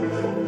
Bye.